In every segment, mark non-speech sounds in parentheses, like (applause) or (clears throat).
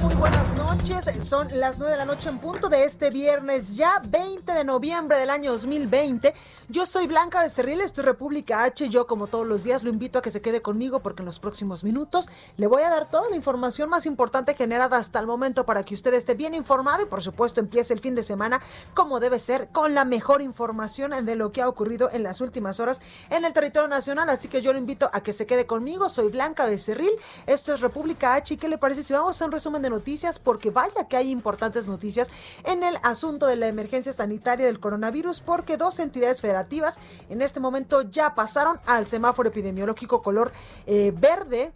Muy buenas noches, son las 9 de la noche en punto de este viernes, ya 20 de noviembre del año 2020. Yo soy Blanca Becerril, esto es República H. Yo, como todos los días, lo invito a que se quede conmigo porque en los próximos minutos le voy a dar toda la información más importante generada hasta el momento para que usted esté bien informado y, por supuesto, empiece el fin de semana como debe ser, con la mejor información de lo que ha ocurrido en las últimas horas en el territorio nacional. Así que yo lo invito a que se quede conmigo. Soy Blanca Becerril, esto es República H. ¿Y qué le parece si vamos a un resumen de noticias? Porque vaya que hay importantes noticias en el asunto de la emergencia sanitaria del coronavirus, porque dos entidades federativas en este momento ya pasaron al semáforo epidemiológico color eh, verde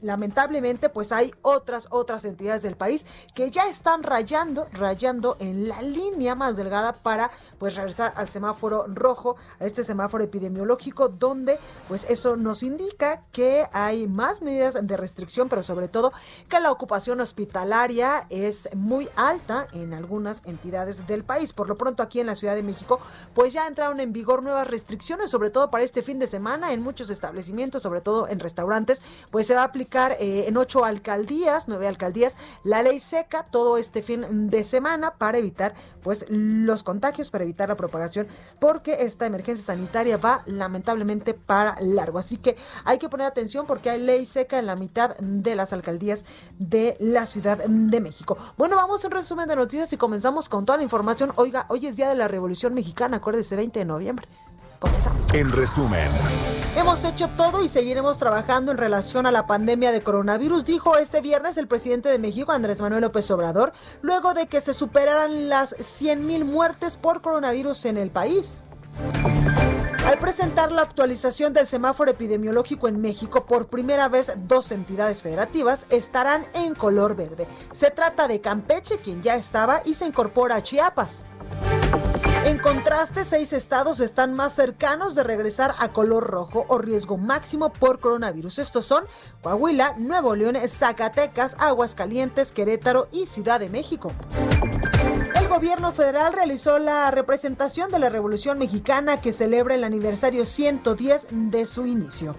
lamentablemente pues hay otras otras entidades del país que ya están rayando rayando en la línea más delgada para pues regresar al semáforo rojo a este semáforo epidemiológico donde pues eso nos indica que hay más medidas de restricción pero sobre todo que la ocupación hospitalaria es muy alta en algunas entidades del país. Por lo pronto aquí en la Ciudad de México pues ya entraron en vigor nuevas restricciones sobre todo para este fin de semana en muchos establecimientos sobre todo en restaurantes pues se va a aplicar eh, en ocho alcaldías, nueve alcaldías, la ley seca todo este fin de semana para evitar pues los contagios, para evitar la propagación, porque esta emergencia sanitaria va lamentablemente para largo. Así que hay que poner atención porque hay ley seca en la mitad de las alcaldías de la Ciudad de México. Bueno, vamos a un resumen de noticias y comenzamos con toda la información. Oiga, hoy es día de la Revolución Mexicana, acuérdese, 20 de noviembre. Comenzamos. En resumen. Hemos hecho todo y seguiremos trabajando en relación a la pandemia de coronavirus, dijo este viernes el presidente de México, Andrés Manuel López Obrador, luego de que se superaran las 100.000 muertes por coronavirus en el país. Al presentar la actualización del semáforo epidemiológico en México, por primera vez dos entidades federativas estarán en color verde. Se trata de Campeche, quien ya estaba, y se incorpora a Chiapas. En contraste, seis estados están más cercanos de regresar a color rojo o riesgo máximo por coronavirus. Estos son Coahuila, Nuevo León, Zacatecas, Aguascalientes, Querétaro y Ciudad de México. El gobierno federal realizó la representación de la Revolución Mexicana que celebra el aniversario 110 de su inicio.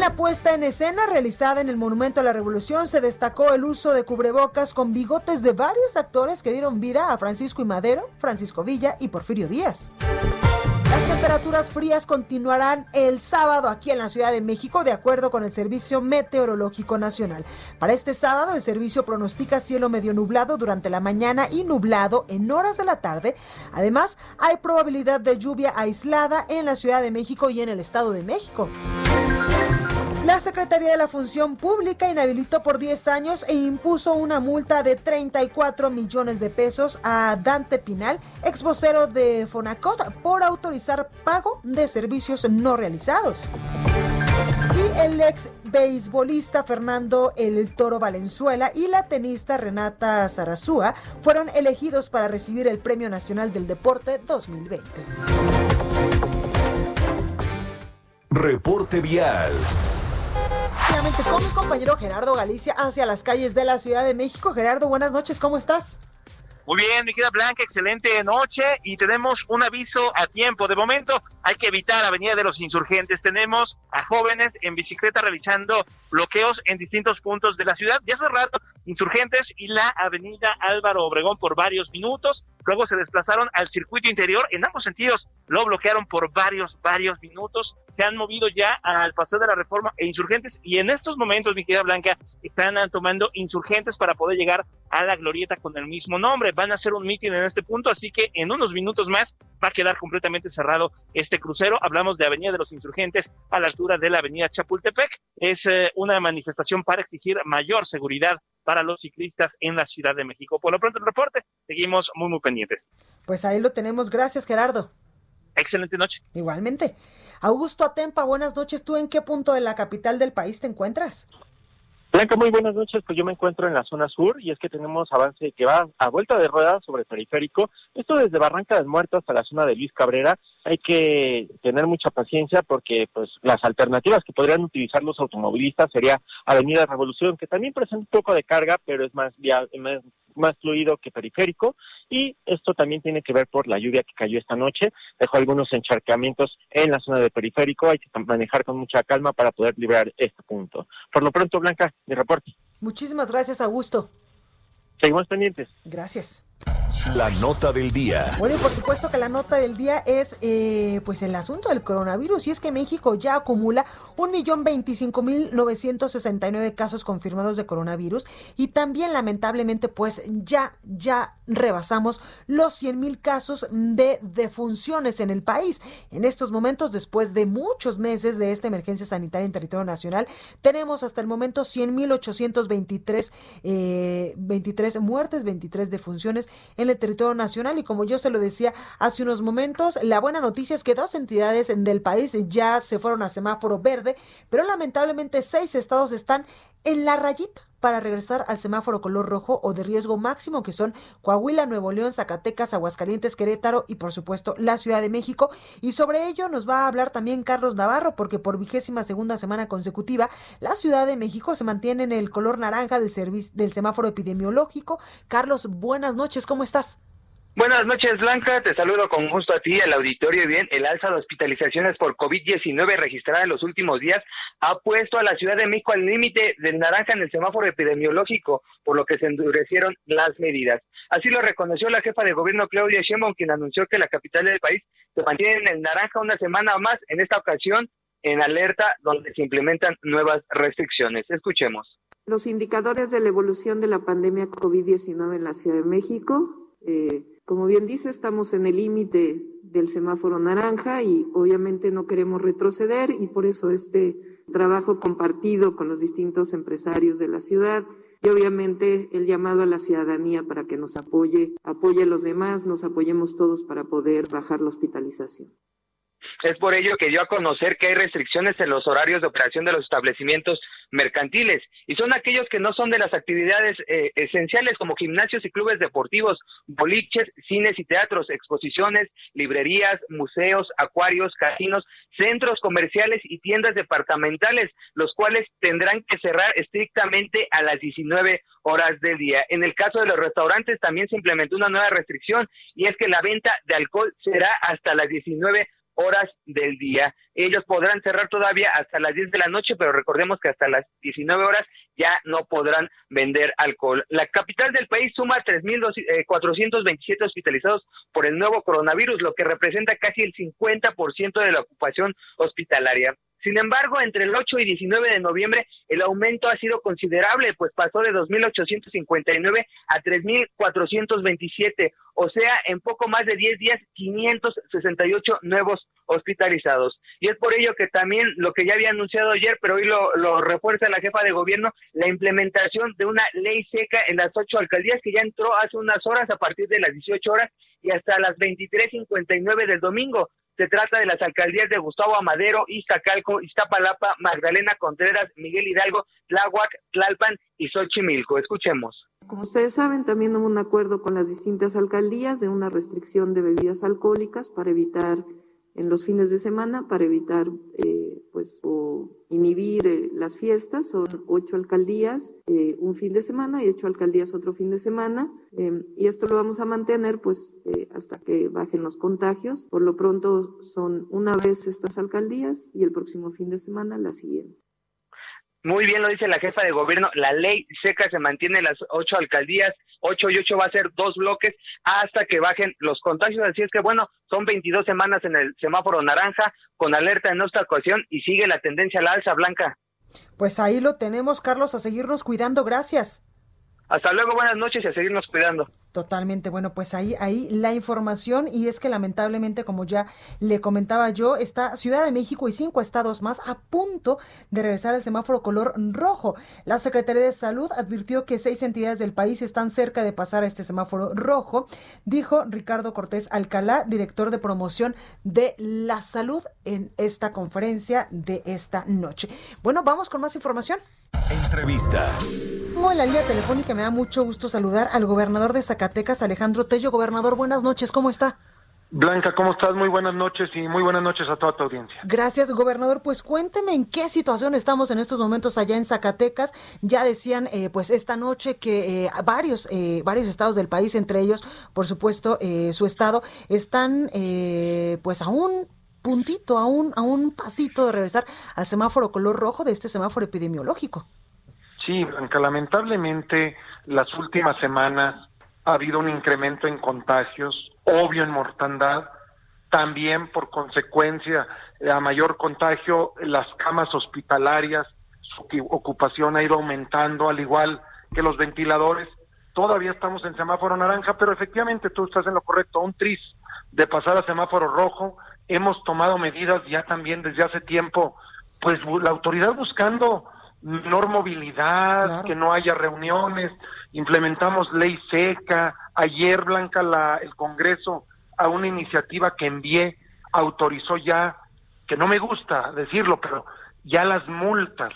En la puesta en escena realizada en el Monumento a la Revolución se destacó el uso de cubrebocas con bigotes de varios actores que dieron vida a Francisco y Madero, Francisco Villa y Porfirio Díaz. Las temperaturas frías continuarán el sábado aquí en la Ciudad de México de acuerdo con el Servicio Meteorológico Nacional. Para este sábado el servicio pronostica cielo medio nublado durante la mañana y nublado en horas de la tarde. Además, hay probabilidad de lluvia aislada en la Ciudad de México y en el Estado de México. La Secretaría de la Función Pública inhabilitó por 10 años e impuso una multa de 34 millones de pesos a Dante Pinal, ex vocero de Fonacot, por autorizar pago de servicios no realizados. Y el ex beisbolista Fernando El Toro Valenzuela y la tenista Renata Zarazúa fueron elegidos para recibir el Premio Nacional del Deporte 2020. Reporte vial. Con mi compañero Gerardo Galicia hacia las calles de la Ciudad de México. Gerardo, buenas noches, ¿cómo estás? Muy bien, mi querida Blanca, excelente noche y tenemos un aviso a tiempo. De momento hay que evitar Avenida de los Insurgentes. Tenemos a jóvenes en bicicleta realizando bloqueos en distintos puntos de la ciudad. Ya hace rato Insurgentes y la Avenida Álvaro Obregón por varios minutos. Luego se desplazaron al circuito interior en ambos sentidos. Lo bloquearon por varios, varios minutos. Se han movido ya al paseo de la reforma e Insurgentes y en estos momentos, mi querida Blanca, están tomando Insurgentes para poder llegar a la glorieta con el mismo nombre van a hacer un mitin en este punto, así que en unos minutos más va a quedar completamente cerrado este crucero. Hablamos de Avenida de los Insurgentes a la altura de la Avenida Chapultepec. Es eh, una manifestación para exigir mayor seguridad para los ciclistas en la Ciudad de México. Por lo pronto el reporte, seguimos muy, muy pendientes. Pues ahí lo tenemos. Gracias, Gerardo. Excelente noche. Igualmente. Augusto Atempa, buenas noches. ¿Tú en qué punto de la capital del país te encuentras? Blanca, muy buenas noches. Pues yo me encuentro en la zona sur y es que tenemos avance que va a vuelta de ruedas sobre periférico. Esto desde Barranca del Muerto hasta la zona de Luis Cabrera. Hay que tener mucha paciencia porque pues las alternativas que podrían utilizar los automovilistas sería Avenida Revolución, que también presenta un poco de carga, pero es más, más más fluido que periférico y esto también tiene que ver por la lluvia que cayó esta noche, dejó algunos encharcamientos en la zona de periférico, hay que manejar con mucha calma para poder liberar este punto. Por lo pronto, Blanca, mi reporte. Muchísimas gracias, Augusto. Seguimos pendientes. Gracias. La nota del día. Bueno, y por supuesto que la nota del día es eh, pues el asunto del coronavirus y es que México ya acumula 1.025.969 casos confirmados de coronavirus y también lamentablemente pues ya ya rebasamos los 100.000 casos de defunciones en el país. En estos momentos, después de muchos meses de esta emergencia sanitaria en territorio nacional, tenemos hasta el momento 100.823 eh, 23 muertes, 23 defunciones en el territorio nacional. Y como yo se lo decía hace unos momentos, la buena noticia es que dos entidades del país ya se fueron a semáforo verde, pero lamentablemente seis estados están en la rayita para regresar al semáforo color rojo o de riesgo máximo que son Coahuila, Nuevo León, Zacatecas, Aguascalientes, Querétaro y por supuesto la Ciudad de México. Y sobre ello nos va a hablar también Carlos Navarro porque por vigésima segunda semana consecutiva la Ciudad de México se mantiene en el color naranja del, del semáforo epidemiológico. Carlos, buenas noches, ¿cómo estás? Buenas noches, Blanca. Te saludo con gusto a ti, al auditorio. Bien, el alza de hospitalizaciones por COVID-19 registrada en los últimos días ha puesto a la Ciudad de México al límite del naranja en el semáforo epidemiológico, por lo que se endurecieron las medidas. Así lo reconoció la jefa de gobierno Claudia Sheinbaum, quien anunció que la capital del país se mantiene en el naranja una semana más, en esta ocasión en alerta, donde se implementan nuevas restricciones. Escuchemos. Los indicadores de la evolución de la pandemia COVID-19 en la Ciudad de México. Eh, como bien dice, estamos en el límite del semáforo naranja y obviamente no queremos retroceder y por eso este trabajo compartido con los distintos empresarios de la ciudad y obviamente el llamado a la ciudadanía para que nos apoye, apoye a los demás, nos apoyemos todos para poder bajar la hospitalización. Es por ello que dio a conocer que hay restricciones en los horarios de operación de los establecimientos mercantiles y son aquellos que no son de las actividades eh, esenciales como gimnasios y clubes deportivos, boliches, cines y teatros, exposiciones, librerías, museos, acuarios, casinos, centros comerciales y tiendas departamentales, los cuales tendrán que cerrar estrictamente a las 19 horas del día. En el caso de los restaurantes también se implementó una nueva restricción y es que la venta de alcohol será hasta las 19 horas del día. Ellos podrán cerrar todavía hasta las 10 de la noche, pero recordemos que hasta las 19 horas ya no podrán vender alcohol. La capital del país suma 3.427 hospitalizados por el nuevo coronavirus, lo que representa casi el 50% de la ocupación hospitalaria. Sin embargo, entre el 8 y 19 de noviembre el aumento ha sido considerable, pues pasó de 2.859 a 3.427, o sea, en poco más de 10 días, 568 nuevos hospitalizados. Y es por ello que también lo que ya había anunciado ayer, pero hoy lo, lo refuerza la jefa de gobierno, la implementación de una ley seca en las ocho alcaldías que ya entró hace unas horas a partir de las 18 horas y hasta las 23.59 del domingo. Se trata de las alcaldías de Gustavo Amadero, Iztacalco, Iztapalapa, Magdalena Contreras, Miguel Hidalgo, Tláhuac, Tlalpan y Xochimilco. Escuchemos. Como ustedes saben, también hubo un acuerdo con las distintas alcaldías de una restricción de bebidas alcohólicas para evitar en los fines de semana, para evitar eh, pues o inhibir eh, las fiestas. Son ocho alcaldías eh, un fin de semana y ocho alcaldías otro fin de semana. Em, y esto lo vamos a mantener pues hasta que bajen los contagios. Por lo pronto son una vez estas alcaldías y el próximo fin de semana la siguiente. Muy bien lo dice la jefa de gobierno, la ley seca se mantiene en las ocho alcaldías, ocho y ocho va a ser dos bloques hasta que bajen los contagios, así es que bueno, son 22 semanas en el semáforo naranja con alerta en esta ocasión y sigue la tendencia a la alza blanca. Pues ahí lo tenemos, Carlos, a seguirnos cuidando, gracias. Hasta luego, buenas noches y a seguirnos cuidando. Totalmente, bueno, pues ahí, ahí la información y es que lamentablemente, como ya le comentaba yo, está Ciudad de México y cinco estados más a punto de regresar al semáforo color rojo. La Secretaría de Salud advirtió que seis entidades del país están cerca de pasar a este semáforo rojo, dijo Ricardo Cortés Alcalá, director de promoción de la salud en esta conferencia de esta noche. Bueno, vamos con más información. Entrevista. En la línea telefónica, me da mucho gusto saludar al gobernador de Zacatecas, Alejandro Tello. Gobernador, buenas noches, ¿cómo está? Blanca, ¿cómo estás? Muy buenas noches y muy buenas noches a toda tu audiencia. Gracias, gobernador. Pues cuénteme en qué situación estamos en estos momentos allá en Zacatecas. Ya decían, eh, pues esta noche que eh, varios, eh, varios estados del país, entre ellos, por supuesto, su estado, están pues aún puntito, a un, a un pasito de regresar al semáforo color rojo de este semáforo epidemiológico. Sí, Blanca, lamentablemente las últimas semanas ha habido un incremento en contagios, obvio en mortandad, también por consecuencia a mayor contagio las camas hospitalarias, su ocupación ha ido aumentando, al igual que los ventiladores. Todavía estamos en semáforo naranja, pero efectivamente tú estás en lo correcto, un tris de pasar a semáforo rojo hemos tomado medidas ya también desde hace tiempo, pues la autoridad buscando menor movilidad, que no haya reuniones, implementamos ley seca, ayer Blanca la, el Congreso a una iniciativa que envié autorizó ya, que no me gusta decirlo, pero ya las multas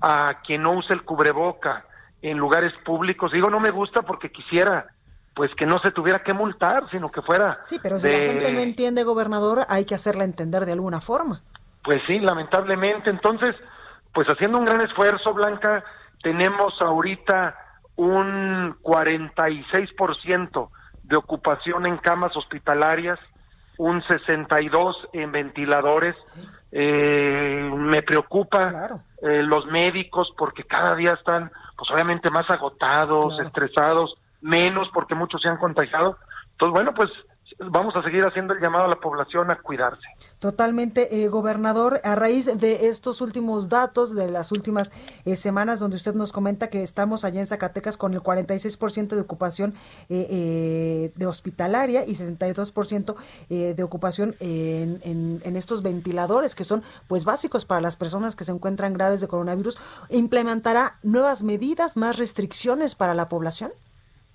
a quien no use el cubreboca en lugares públicos, digo no me gusta porque quisiera pues que no se tuviera que multar, sino que fuera... Sí, pero si la gente no entiende, gobernador, hay que hacerla entender de alguna forma. Pues sí, lamentablemente. Entonces, pues haciendo un gran esfuerzo, Blanca, tenemos ahorita un 46% de ocupación en camas hospitalarias, un 62 en ventiladores. Eh, me preocupa eh, los médicos porque cada día están, pues obviamente más agotados, estresados menos porque muchos se han contagiado. Entonces, bueno, pues vamos a seguir haciendo el llamado a la población a cuidarse. Totalmente, eh, gobernador, a raíz de estos últimos datos de las últimas eh, semanas donde usted nos comenta que estamos allá en Zacatecas con el 46% de ocupación eh, de hospitalaria y 62% de ocupación en, en, estos ventiladores que son pues básicos para las personas que se encuentran graves de coronavirus, ¿implementará nuevas medidas, más restricciones para la población?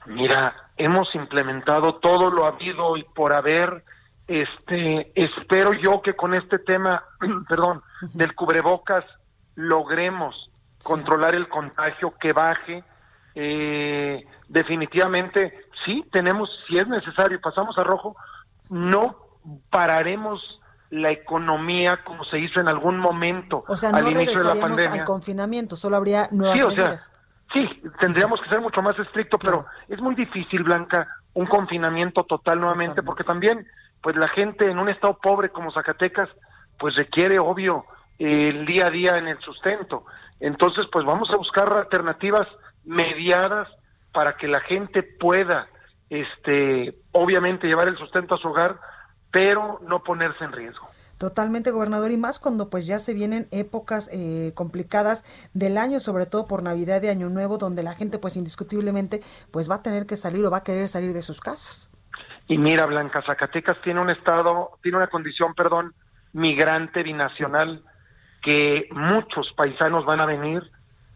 Mira, hemos implementado todo lo habido y por haber. Este, espero yo que con este tema, (clears throat) perdón, del cubrebocas logremos controlar el contagio, que baje. Eh, definitivamente, sí, tenemos, si es necesario, pasamos a rojo, no pararemos la economía como se hizo en algún momento o sea, no al inicio de la pandemia. al confinamiento, solo habría nuevas sí, medidas. Sí, tendríamos que ser mucho más estricto, pero es muy difícil, Blanca, un confinamiento total nuevamente, porque también, pues la gente en un estado pobre como Zacatecas, pues requiere, obvio, el día a día en el sustento. Entonces, pues vamos a buscar alternativas mediadas para que la gente pueda, este, obviamente llevar el sustento a su hogar, pero no ponerse en riesgo. Totalmente, gobernador, y más cuando pues ya se vienen épocas eh, complicadas del año, sobre todo por Navidad y Año Nuevo, donde la gente pues indiscutiblemente pues va a tener que salir o va a querer salir de sus casas. Y mira, Blanca, Zacatecas tiene un estado, tiene una condición, perdón, migrante binacional, que muchos paisanos van a venir.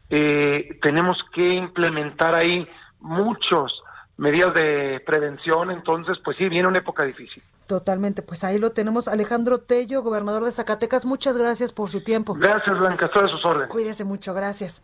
Eh, tenemos que implementar ahí muchos medidas de prevención, entonces pues sí, viene una época difícil. Totalmente, pues ahí lo tenemos. Alejandro Tello, gobernador de Zacatecas, muchas gracias por su tiempo. Gracias, Blanca, todas sus órdenes. Cuídese mucho, gracias.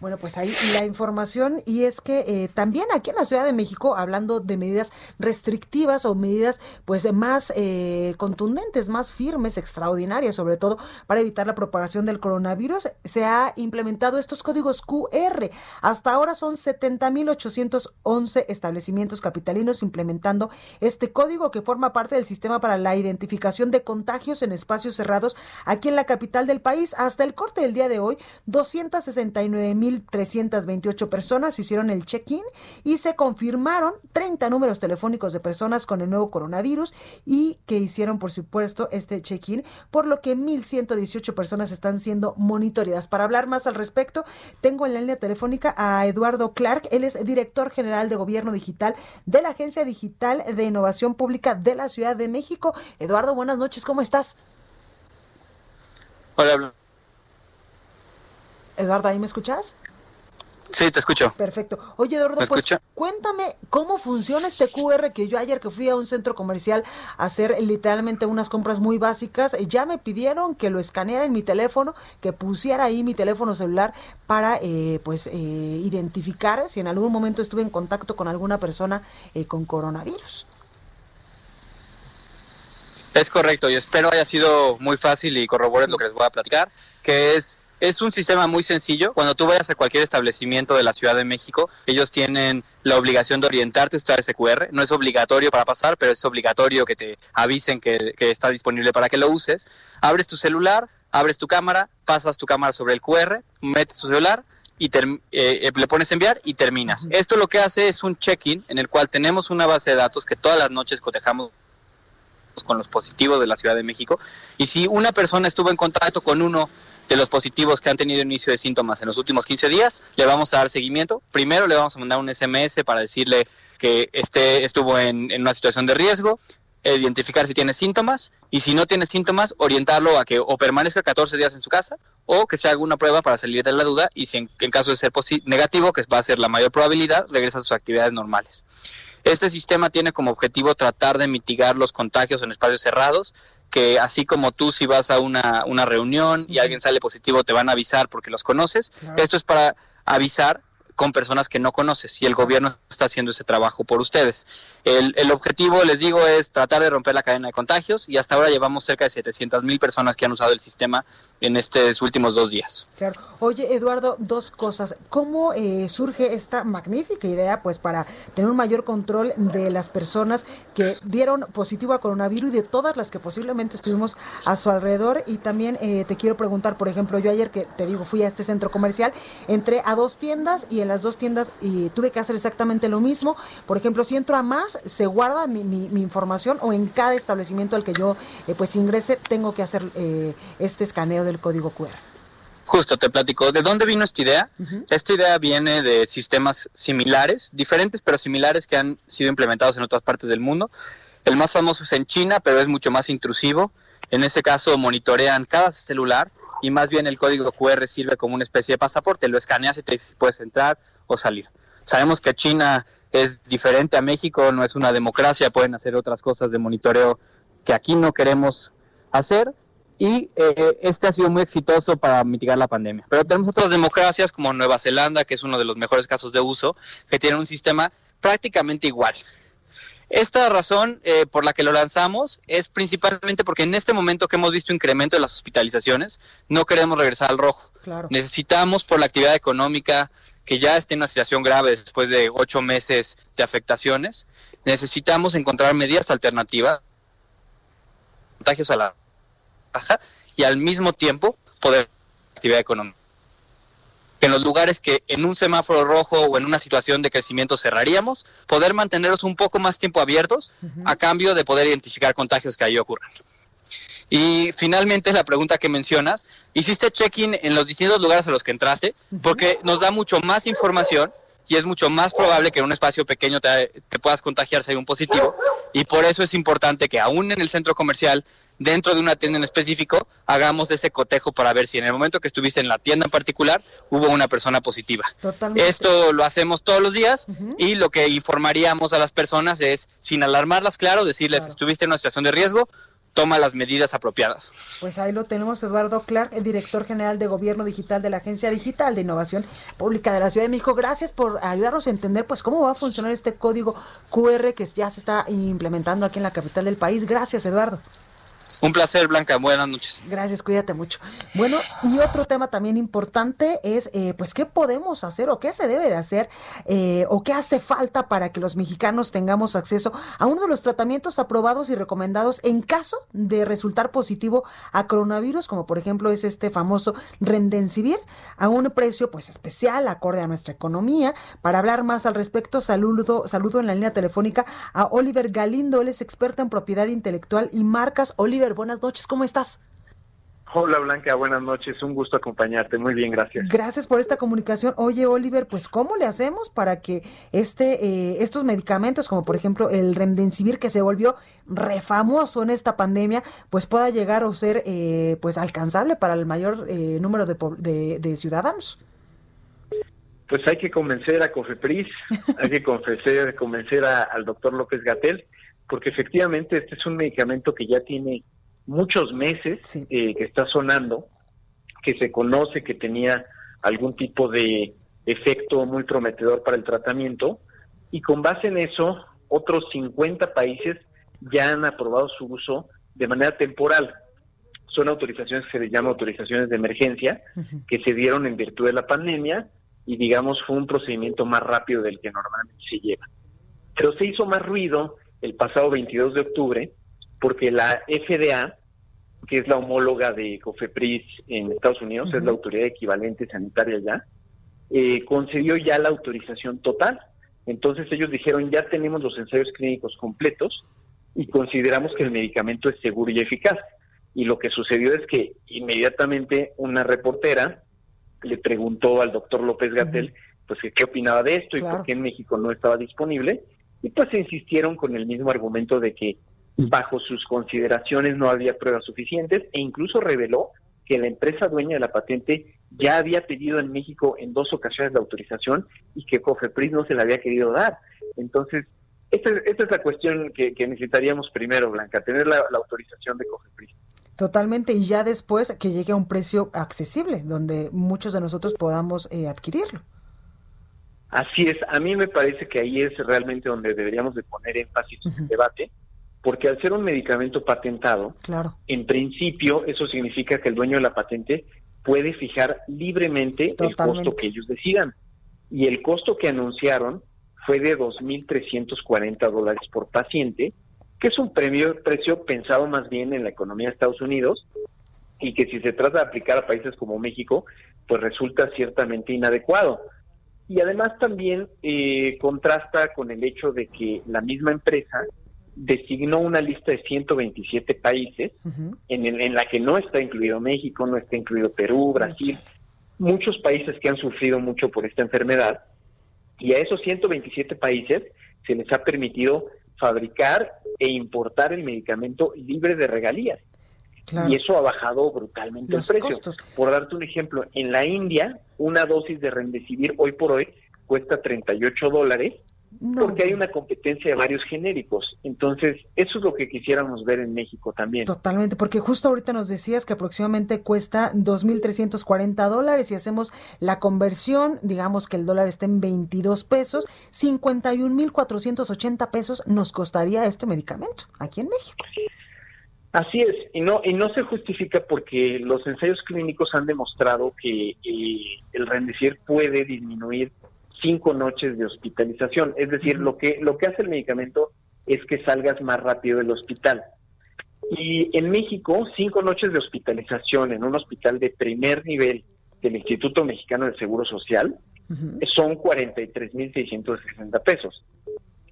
Bueno, pues ahí la información y es que eh, también aquí en la Ciudad de México, hablando de medidas restrictivas o medidas pues más eh, contundentes, más firmes, extraordinarias, sobre todo para evitar la propagación del coronavirus, se ha implementado estos códigos QR. Hasta ahora son 70.811 establecimientos capitalinos implementando este código que forma parte del sistema para la identificación de contagios en espacios cerrados aquí en la capital del país. Hasta el corte del día de hoy, 269 1.328 personas hicieron el check-in y se confirmaron 30 números telefónicos de personas con el nuevo coronavirus y que hicieron, por supuesto, este check-in, por lo que 1.118 personas están siendo monitoreadas. Para hablar más al respecto, tengo en la línea telefónica a Eduardo Clark. Él es director general de Gobierno Digital de la Agencia Digital de Innovación Pública de la Ciudad de México. Eduardo, buenas noches, ¿cómo estás? Hola. Eduardo, ¿ahí me escuchas? Sí, te escucho. Perfecto. Oye, Eduardo, pues cuéntame cómo funciona este QR que yo ayer que fui a un centro comercial a hacer literalmente unas compras muy básicas, ya me pidieron que lo escaneara en mi teléfono, que pusiera ahí mi teléfono celular para eh, pues eh, identificar si en algún momento estuve en contacto con alguna persona eh, con coronavirus. Es correcto, y espero haya sido muy fácil y corrobores lo que les voy a platicar, que es es un sistema muy sencillo. Cuando tú vayas a cualquier establecimiento de la Ciudad de México, ellos tienen la obligación de orientarte a ese QR. No es obligatorio para pasar, pero es obligatorio que te avisen que, está disponible para que lo uses. Abres tu celular, abres tu cámara, pasas tu cámara sobre el QR, metes tu celular y eh, eh, le pones enviar y terminas. Esto lo que hace es un check-in en el cual tenemos una base de datos que todas las noches cotejamos con los positivos de la Ciudad de México. Y si una persona estuvo en contacto con uno de los positivos que han tenido inicio de síntomas en los últimos 15 días, le vamos a dar seguimiento. Primero le vamos a mandar un SMS para decirle que este estuvo en, una situación de riesgo, identificar si tiene síntomas y si no tiene síntomas, orientarlo a que o permanezca 14 días en su casa o que se haga una prueba para salir de la duda y si en, en caso de ser negativo, que va a ser la mayor probabilidad, regresa a sus actividades normales. Este sistema tiene como objetivo tratar de mitigar los contagios en espacios cerrados que así como tú si vas a una, una reunión y alguien sale positivo te van a avisar porque los conoces, esto es para avisar con personas que no conoces y el gobierno está haciendo ese trabajo por ustedes. El, el, objetivo, les digo, es tratar de romper la cadena de contagios y hasta ahora llevamos cerca de 700 mil personas que han usado el sistema en estos últimos dos días. Claro. Oye, Eduardo, dos cosas. ¿Cómo eh, surge esta magnífica idea pues para tener un mayor control de las personas que dieron positivo a coronavirus y de todas las que posiblemente estuvimos a su alrededor? Y también eh, te quiero preguntar, por ejemplo, yo ayer que te digo, fui a este centro comercial, entré a dos tiendas y en las dos tiendas y tuve que hacer exactamente lo mismo. Por ejemplo, si entro a más, se guarda mi, mi, información o en cada establecimiento al que yo eh, pues ingrese tengo que hacer eh, este escaneo del código QR. Justo, te platico. ¿De dónde vino esta idea? Esta idea viene de sistemas similares, diferentes pero similares que han sido implementados en otras partes del mundo. El más famoso es en China, pero es mucho más intrusivo. En ese caso monitorean cada celular y más bien el código QR sirve como una especie de pasaporte, lo escaneas y te puedes entrar o salir. Sabemos que China es diferente a México, no es una democracia, pueden hacer otras cosas de monitoreo que aquí no queremos hacer y eh, este ha sido muy exitoso para mitigar la pandemia. Pero tenemos otras democracias como Nueva Zelanda, que es uno de los mejores casos de uso, que tienen un sistema prácticamente igual. Esta razón eh, por la que lo lanzamos es principalmente porque en este momento que hemos visto incremento de las hospitalizaciones, no queremos regresar al rojo. Necesitamos por la actividad económica que ya esté en una situación grave después de ocho meses de afectaciones, necesitamos encontrar medidas alternativas, contagios a la baja y al mismo tiempo poder actividad económica en los lugares que en un semáforo rojo o en una situación de crecimiento cerraríamos, poder mantenerlos un poco más tiempo abiertos a cambio de poder identificar contagios que ahí ocurran. Y finalmente la pregunta que mencionas, ¿hiciste check-in en los distintos lugares a los que entraste? Porque nos da mucho más información y es mucho más probable que en un espacio pequeño te, te puedas contagiar si hay un positivo. Y por eso es importante que aún en el centro comercial dentro de una tienda en específico, hagamos ese cotejo para ver si en el momento que estuviste en la tienda en particular hubo una persona positiva. Esto lo hacemos todos los días y lo que informaríamos a las personas es, sin alarmarlas, claro, decirles, estuviste en una situación de riesgo, toma las medidas apropiadas. Pues ahí lo tenemos, Eduardo Clark, el director general de Gobierno Digital de la Agencia Digital de Innovación Pública de la Ciudad de México. Gracias por ayudarnos a entender pues cómo va a funcionar este código QR que ya se está implementando aquí en la capital del país. Gracias, Eduardo. Un placer, Blanca. Buenas noches. Gracias, cuídate mucho. Bueno, y otro tema también importante es, eh, pues, ¿qué podemos hacer o qué se debe de hacer eh, o qué hace falta para que los mexicanos tengamos acceso a uno de los tratamientos aprobados y recomendados en caso de resultar positivo a coronavirus, como por ejemplo es este famoso Rendensivir, a un precio pues especial, acorde a nuestra economía. Para hablar más al respecto, saludo, saludo en la línea telefónica a Oliver Galindo, él es experto en propiedad intelectual y marcas. Oliver, buenas noches, ¿cómo estás? Hola Blanca, buenas noches, un gusto acompañarte, muy bien, gracias. Gracias por esta comunicación. Oye Oliver, pues ¿cómo le hacemos para que este, eh, estos medicamentos, como por ejemplo el Remdesivir que se volvió refamoso en esta pandemia, pues pueda llegar o ser eh, pues alcanzable para el mayor eh, número de, de, ciudadanos? Pues hay que convencer a Cofepris, hay que (laughs) convencer, convencer al doctor López Gatel, porque efectivamente este es un medicamento que ya tiene muchos meses eh, que está sonando, que se conoce que tenía algún tipo de efecto muy prometedor para el tratamiento, y con base en eso, otros 50 países ya han aprobado su uso de manera temporal. Son autorizaciones que se llaman autorizaciones de emergencia, que se dieron en virtud de la pandemia, y digamos fue un procedimiento más rápido del que normalmente se lleva. Pero se hizo más ruido el pasado 22 de octubre, porque la FDA, que es la homóloga de COFEPRIS en Estados Unidos, es la autoridad equivalente sanitaria ya, eh, concedió ya la autorización total. Entonces ellos dijeron, ya tenemos los ensayos clínicos completos y consideramos que el medicamento es seguro y eficaz. Y lo que sucedió es que inmediatamente una reportera le preguntó al doctor López Gatel, pues qué opinaba de esto y por qué en México no estaba disponible. Y pues insistieron con el mismo argumento de que bajo sus consideraciones no había pruebas suficientes e incluso reveló que la empresa dueña de la patente ya había pedido en México en dos ocasiones la autorización y que Cofepris no se la había querido dar. Entonces, esta, es la cuestión que, necesitaríamos primero, Blanca, tener la, autorización de Cofepris. Totalmente, y ya después que llegue a un precio accesible, donde muchos de nosotros podamos eh, adquirirlo. Así es, a mí me parece que ahí es realmente donde deberíamos de poner énfasis en el debate porque al ser un medicamento patentado, claro. en principio eso significa que el dueño de la patente puede fijar libremente el costo que ellos decidan. Y el costo que anunciaron fue de 2.340 dólares por paciente, que es un premio, precio pensado más bien en la economía de Estados Unidos y que si se trata de aplicar a países como México, pues resulta ciertamente inadecuado. Y además también eh, contrasta con el hecho de que la misma empresa designó una lista de 127 países en, en, la que no está incluido México, no está incluido Perú, Brasil, muchos países que han sufrido mucho por esta enfermedad, y a esos 127 países se les ha permitido fabricar e importar el medicamento libre de regalías. Y eso ha bajado brutalmente el precio. Por darte un ejemplo, en la India, una dosis de Remdesivir hoy por hoy cuesta 38 dólares porque hay una competencia de varios genéricos. Entonces, eso es lo que quisiéramos ver en México también. Totalmente, porque justo ahorita nos decías que aproximadamente cuesta 2.340 dólares y hacemos la conversión, digamos que el dólar está en 22 pesos, 51.480 pesos nos costaría este medicamento aquí en México. Así es, y no y no se justifica porque los ensayos clínicos han demostrado que eh, el Rendicir puede disminuir cinco noches de hospitalización. Es decir, lo que, lo que hace el medicamento es que salgas más rápido del hospital. Y en México, cinco noches de hospitalización en un hospital de primer nivel del Instituto Mexicano del Seguro Social son 43.660 pesos.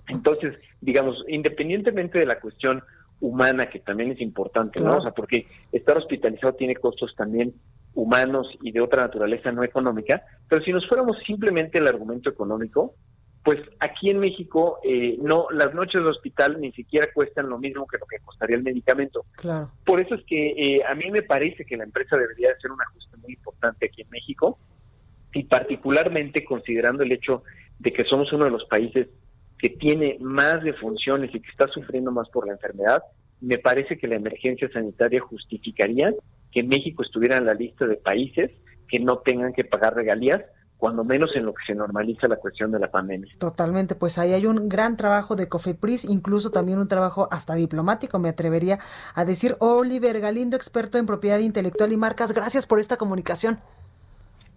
Entonces, digamos, independientemente de la cuestión humana, que también es importante, ¿no? O sea, porque estar hospitalizado tiene costos también humanos y de otra naturaleza no económica, pero si nos fuéramos simplemente el argumento económico, pues aquí en México eh, no las noches de hospital ni siquiera cuestan lo mismo que lo que costaría el medicamento. Claro. Por eso es que eh, a mí me parece que la empresa debería hacer un ajuste muy importante aquí en México y particularmente considerando el hecho de que somos uno de los países que tiene más defunciones y que está sufriendo más por la enfermedad, me parece que la emergencia sanitaria justificaría que México estuviera en la lista de países que no tengan que pagar regalías cuando menos en lo que se normaliza la cuestión de la pandemia. Totalmente, pues ahí hay un gran trabajo de COFEPRIS, incluso también un trabajo hasta diplomático, me atrevería a decir. Oliver Galindo, experto en propiedad intelectual y marcas, gracias por esta comunicación.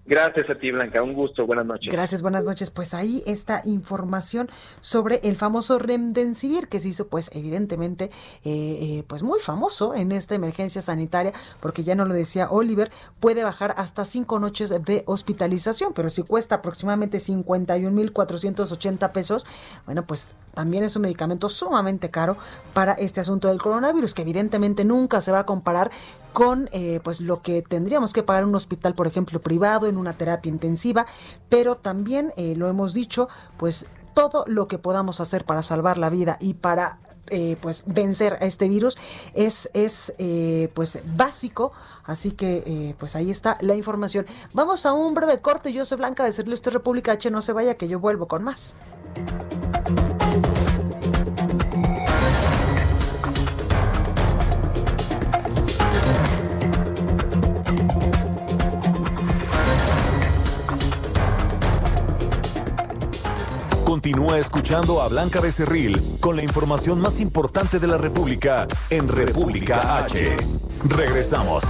Gracias a ti, Blanca. Un gusto. Buenas noches. Gracias, buenas noches. Pues ahí esta información sobre el famoso Remdesivir que se hizo, pues evidentemente, eh, eh, pues muy famoso en esta emergencia sanitaria, porque ya no lo decía Oliver, puede bajar hasta cinco noches de hospitalización, pero si cuesta aproximadamente 51.480 pesos, bueno, pues también es un medicamento sumamente caro para este asunto del coronavirus, que evidentemente nunca se va a comparar con eh, pues lo que tendríamos que pagar en un hospital, por ejemplo, privado, en una terapia intensiva, pero también eh, lo hemos dicho, pues todo lo que podamos hacer para salvar la vida y para eh, pues vencer a este virus es, es pues básico. Así que pues ahí está la información. Vamos a un breve corte. Yo soy Blanca de Sergio República H. No se vaya que yo vuelvo con más Continúa escuchando a Blanca Becerril con la información más importante de la República en República H. Regresamos.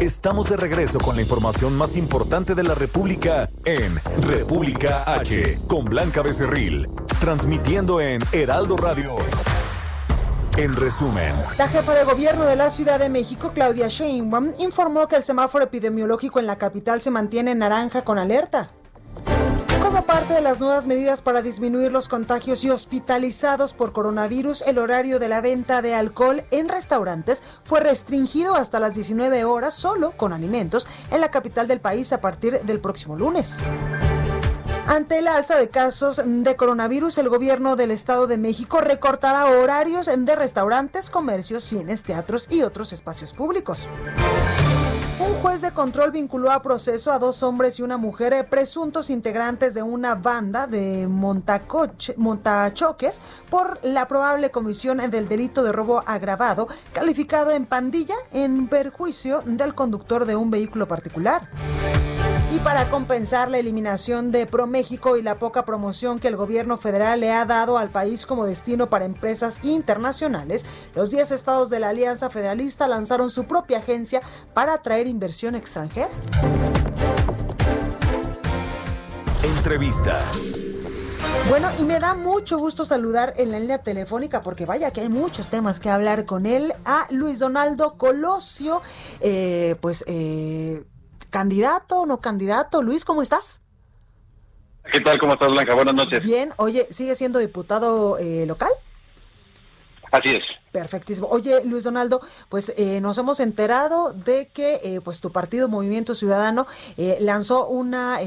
Estamos de regreso con la información más importante de la República en República H con Blanca Becerril, transmitiendo en Heraldo Radio. En resumen, la jefa de gobierno de la Ciudad de México, Claudia Sheinbaum, informó que el semáforo epidemiológico en la capital se mantiene en naranja con alerta. Como parte de las nuevas medidas para disminuir los contagios y hospitalizados por coronavirus, el horario de la venta de alcohol en restaurantes fue restringido hasta las 19 horas solo con alimentos en la capital del país a partir del próximo lunes. Ante el alza de casos de coronavirus, el gobierno del Estado de México recortará horarios de restaurantes, comercios, cines, teatros y otros espacios públicos. Juez de control vinculó a proceso a dos hombres y una mujer eh, presuntos integrantes de una banda de montachoques por la probable comisión del delito de robo agravado calificado en pandilla en perjuicio del conductor de un vehículo particular. Y para compensar la eliminación de ProMéxico y la poca promoción que el gobierno federal le ha dado al país como destino para empresas internacionales, los 10 estados de la Alianza Federalista lanzaron su propia agencia para atraer inversión extranjera. Entrevista. Bueno, y me da mucho gusto saludar en la línea telefónica, porque vaya que hay muchos temas que hablar con él, a Luis Donaldo Colosio, eh, pues eh, candidato o no candidato. Luis, ¿cómo estás? ¿Qué tal? ¿Cómo estás, Blanca? Buenas noches. Bien. Oye, ¿sigue siendo diputado eh, local? Así es. Perfectísimo. Oye, Luis Donaldo, pues eh, nos hemos enterado de que eh, pues tu partido Movimiento Ciudadano eh, lanzó una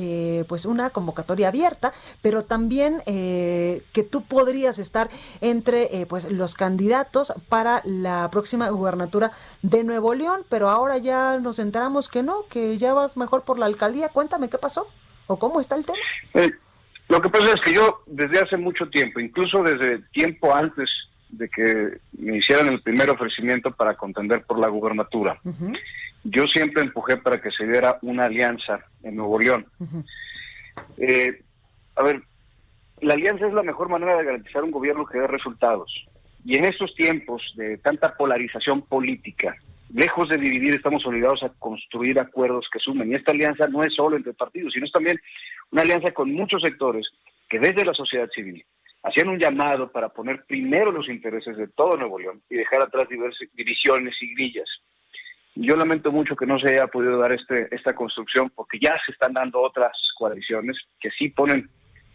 pues una convocatoria abierta, pero también que tú podrías estar entre pues los candidatos para la próxima gubernatura de Nuevo León, pero ahora ya nos enteramos que no, que ya vas mejor por la alcaldía. Cuéntame qué pasó o cómo está el tema. lo que pasa es que yo desde hace mucho tiempo, incluso desde tiempo antes de que me hicieran el primer ofrecimiento para contender por la gubernatura. Yo siempre empujé para que se diera una alianza en Nuevo León. Eh, a ver, la alianza es la mejor manera de garantizar un gobierno que dé resultados. Y en estos tiempos de tanta polarización política, lejos de dividir, estamos obligados a construir acuerdos que sumen. Y esta alianza no es solo entre partidos, sino es también una alianza con muchos sectores que desde la sociedad civil, hacían un llamado para poner primero los intereses de todo Nuevo León y dejar atrás diversas divisiones y grillas. Yo lamento mucho que no se haya podido dar este, esta construcción porque ya se están dando otras coaliciones que sí ponen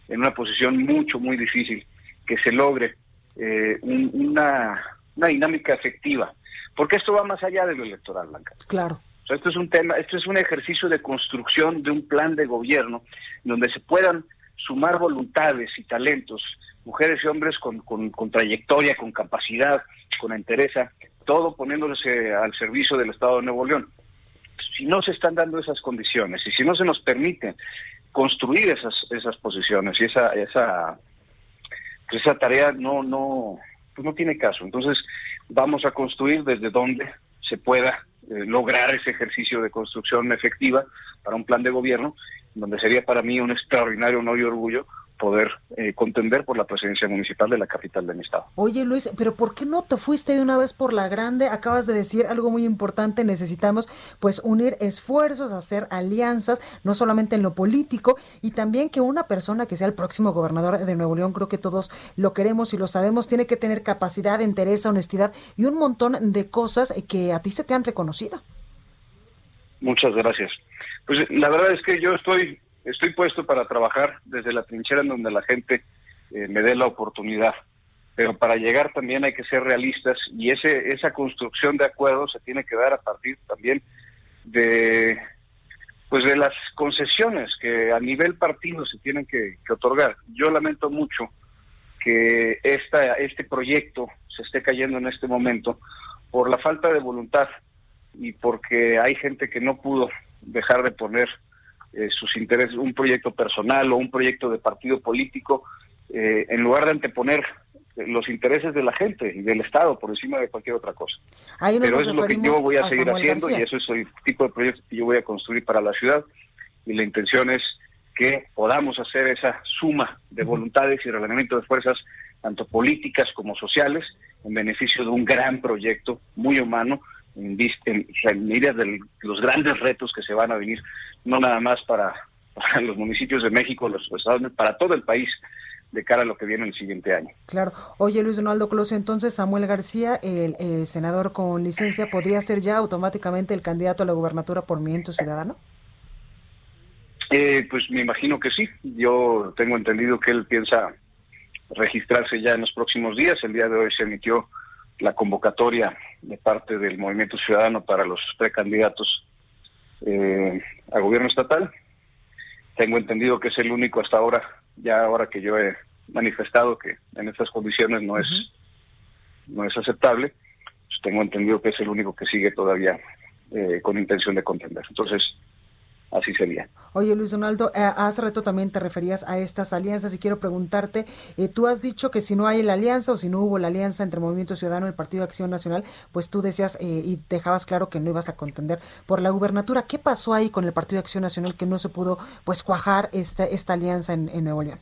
en una posición mucho, muy difícil que se logre eh, una, una dinámica efectiva. Porque esto va más allá de lo electoral, Blanca. Claro. esto es un tema, esto es un ejercicio de construcción de un plan de gobierno donde se puedan sumar voluntades y talentos mujeres y hombres con, con, trayectoria, con capacidad, con entereza, todo poniéndose al servicio del Estado de Nuevo León. Si no se están dando esas condiciones y si no se nos permite construir esas esas posiciones y esa esa esa tarea no no pues no tiene caso. Entonces vamos a construir desde donde se pueda eh, lograr ese ejercicio de construcción efectiva para un plan de gobierno donde sería para mí un extraordinario honor y orgullo poder eh, contender por la presidencia municipal de la capital de mi estado. Oye Luis, pero ¿por qué no te fuiste de una vez por la grande? Acabas de decir algo muy importante, necesitamos pues unir esfuerzos, hacer alianzas, no solamente en lo político, y también que una persona que sea el próximo gobernador de Nuevo León, creo que todos lo queremos y lo sabemos, tiene que tener capacidad, interés, honestidad y un montón de cosas que a ti se te han reconocido. Muchas gracias. Pues la verdad es que yo estoy estoy puesto para trabajar desde la trinchera en donde la gente eh, me dé la oportunidad. Pero para llegar también hay que ser realistas y ese esa construcción de acuerdos se tiene que dar a partir también de pues de las concesiones que a nivel partido se tienen que, que otorgar. Yo lamento mucho que esta, este proyecto se esté cayendo en este momento por la falta de voluntad y porque hay gente que no pudo dejar de poner eh, sus intereses, un proyecto personal o un proyecto de partido político, eh, en lugar de anteponer los intereses de la gente y del Estado por encima de cualquier otra cosa. Pero eso es lo que yo voy a, seguir haciendo y eso es el tipo de proyectos que yo voy a construir para la ciudad. Y la intención es que podamos hacer esa suma de voluntades y reglamento de fuerzas, tanto políticas como sociales, en beneficio de un gran proyecto muy humano, en, en, en de los grandes retos que se van a venir no nada más para, (laughs) los municipios de México, los estados, para todo el país de cara a lo que viene el siguiente año. Claro. Oye, Luis Donaldo Closio, entonces Samuel García, el, eh, senador con licencia, ¿podría ser ya automáticamente el candidato a la gubernatura por Movimiento Ciudadano? Eh, pues me imagino que sí. Yo tengo entendido que él piensa registrarse ya en los próximos días. El día de hoy se emitió la convocatoria de parte del Movimiento Ciudadano para los precandidatos eh, al gobierno estatal. Tengo entendido que es el único hasta ahora, ya ahora que yo he manifestado que en estas condiciones no es no es aceptable, pues tengo entendido que es el único que sigue todavía eh, con intención de contender. Entonces, así sería. Oye, Luis Donaldo, eh, hace rato también te referías a estas alianzas y quiero preguntarte, eh, tú has dicho que si no hay la alianza o si no hubo la alianza entre Movimiento Ciudadano y el Partido de Acción Nacional, pues tú decías eh, y dejabas claro que no ibas a contender por la gubernatura. ¿Qué pasó ahí con el Partido de Acción Nacional que no se pudo pues cuajar esta, esta alianza en, Nuevo León?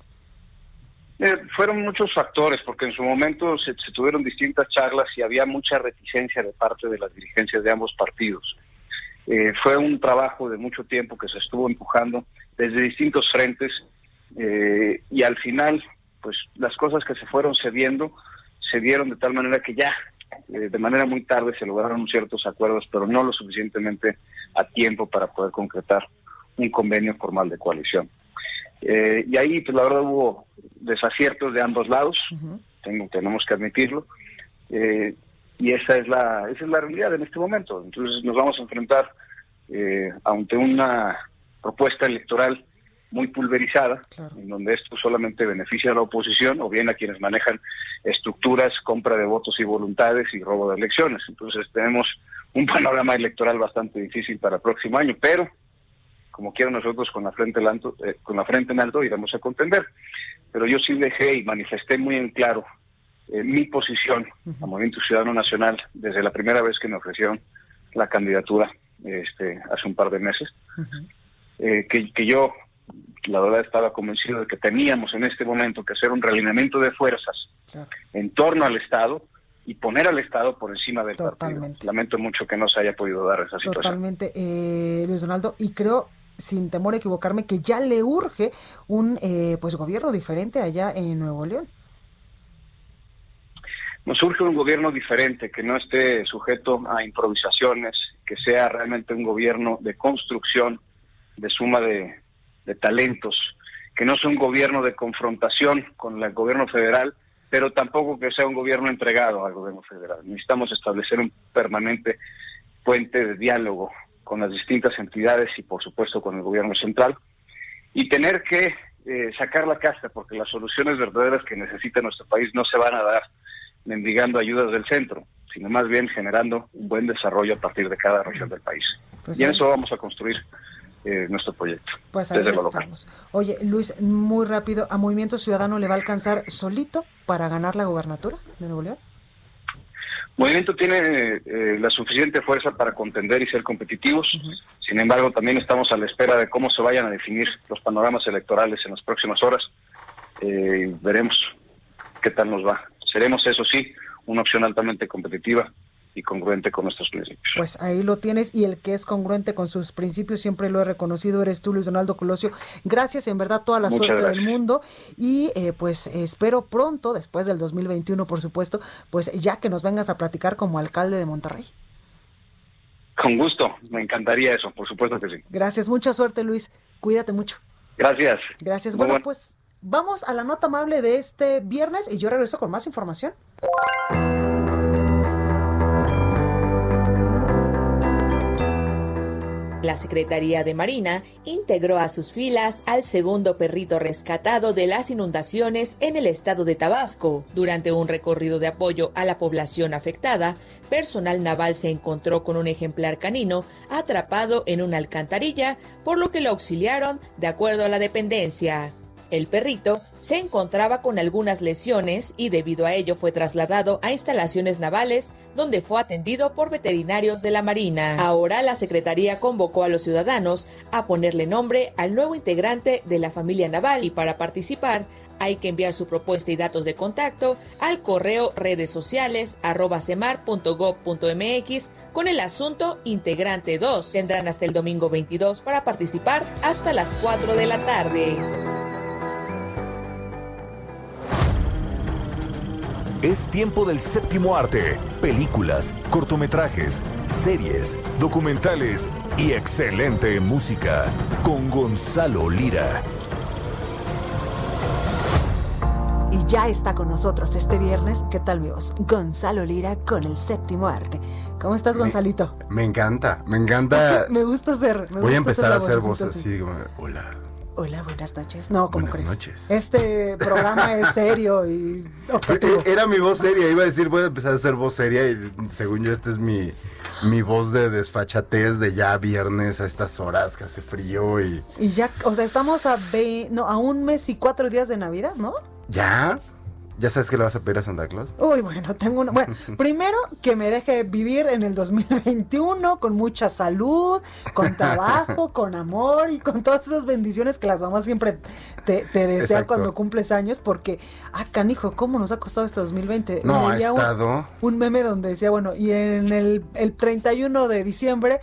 fueron muchos factores, porque en su momento se, se tuvieron distintas charlas y había mucha reticencia de parte de las dirigencias de ambos partidos. Eh, fue un trabajo de mucho tiempo que se estuvo empujando desde distintos frentes eh, y al final, pues las cosas que se fueron cediendo se dieron de tal manera que ya eh, de manera muy tarde se lograron ciertos acuerdos, pero no lo suficientemente a tiempo para poder concretar un convenio formal de coalición. y ahí, pues la verdad, hubo desaciertos de ambos lados, tengo, tenemos que admitirlo y esa es la esa es la realidad en este momento. Entonces nos vamos a enfrentar eh, ante una propuesta electoral muy pulverizada, en donde esto solamente beneficia a la oposición o bien a quienes manejan estructuras, compra de votos y voluntades y robo de elecciones. Entonces tenemos un panorama electoral bastante difícil para el próximo año, pero como quiera nosotros con la frente en alto, eh, con la frente en alto iremos a contender. Pero yo sí dejé y manifesté muy en claro eh, mi posición a Movimiento Ciudadano Nacional desde la primera vez que me ofrecieron la candidatura este, hace un par de meses, eh, que, que yo la verdad estaba convencido de que teníamos en este momento que hacer un realineamiento de fuerzas en torno al Estado y poner al Estado por encima del partido. Lamento mucho que no se haya podido dar esa situación. Totalmente, eh, Luis Donaldo, y creo sin temor a equivocarme que ya le urge un eh, pues gobierno diferente allá en Nuevo León nos surge un gobierno diferente, que no esté sujeto a improvisaciones, que sea realmente un gobierno de construcción, de suma de, talentos, que no sea un gobierno de confrontación con el gobierno federal, pero tampoco que sea un gobierno entregado al gobierno federal. Necesitamos establecer un permanente puente de diálogo con las distintas entidades y por supuesto con el gobierno central y tener que eh, sacar la casta porque las soluciones verdaderas que necesita nuestro país no se van a dar mendigando ayudas del centro, sino más bien generando un buen desarrollo a partir de cada región del país. Pues y en eso vamos a construir eh, nuestro proyecto. Pues desde lo local. Oye, Luis, muy rápido, ¿a Movimiento Ciudadano le va a alcanzar solito para ganar la gobernatura de Nuevo León? Movimiento tiene eh, la suficiente fuerza para contender y ser competitivos. Sin embargo, también estamos a la espera de cómo se vayan a definir los panoramas electorales en las próximas horas. Eh, veremos qué tal nos va. Seremos, eso sí, una opción altamente competitiva y congruente con nuestros principios. Pues ahí lo tienes y el que es congruente con sus principios siempre lo he reconocido, eres tú Luis Donaldo Colosio. Gracias, en verdad toda la suerte del mundo y eh, pues espero pronto, después del 2021 por supuesto, pues ya que nos vengas a platicar como alcalde de Monterrey. Con gusto, me encantaría eso, por supuesto que sí. Gracias, mucha suerte Luis, cuídate mucho. Gracias. Gracias, bueno, pues vamos a la nota amable de este viernes y yo regreso con más información. La Secretaría de Marina integró a sus filas al segundo perrito rescatado de las inundaciones en el estado de Tabasco. Durante un recorrido de apoyo a la población afectada, personal naval se encontró con un ejemplar canino atrapado en una alcantarilla, por lo que lo auxiliaron de acuerdo a la dependencia. El perrito se encontraba con algunas lesiones y debido a ello fue trasladado a instalaciones navales donde fue atendido por veterinarios de la Marina. Ahora la Secretaría convocó a los ciudadanos a ponerle nombre al nuevo integrante de la familia naval y para participar hay que enviar su propuesta y datos de contacto al correo redes sociales semar.gov.mx con el asunto integrante 2. Tendrán hasta el domingo 22 para participar hasta las 4 de la tarde. Es tiempo del séptimo arte. Películas, cortometrajes, series, documentales y excelente música con Gonzalo Lira. Y ya está con nosotros este viernes, ¿qué tal amigos? Gonzalo Lira con el séptimo arte. ¿Cómo estás, Gonzalito? Me, encanta, me encanta. (laughs) me gusta ser. Voy a empezar a hacer voz así, hola. Hola, buenas noches. No, ¿cómo buenas noches. Este programa es (laughs) serio y Era mi voz seria, iba a decir, voy a empezar a hacer voz seria y según yo esta es mi, mi voz de desfachatez de ya viernes a estas horas que hace frío y... Y ya, o sea, estamos a, no, a un mes y cuatro días de Navidad, ¿no? ¿Ya? ¿Ya sabes que le vas a pedir a Santa Claus? Uy, bueno, tengo una. Bueno, (laughs) primero que me deje vivir en el 2021 con mucha salud, con trabajo, (laughs) con amor y con todas esas bendiciones que las mamás siempre te, desean cuando cumples años, porque, ah, canijo, ¿cómo nos ha costado este 2020? No, ha estado. Un, meme donde decía, bueno, y en el, el 31 de diciembre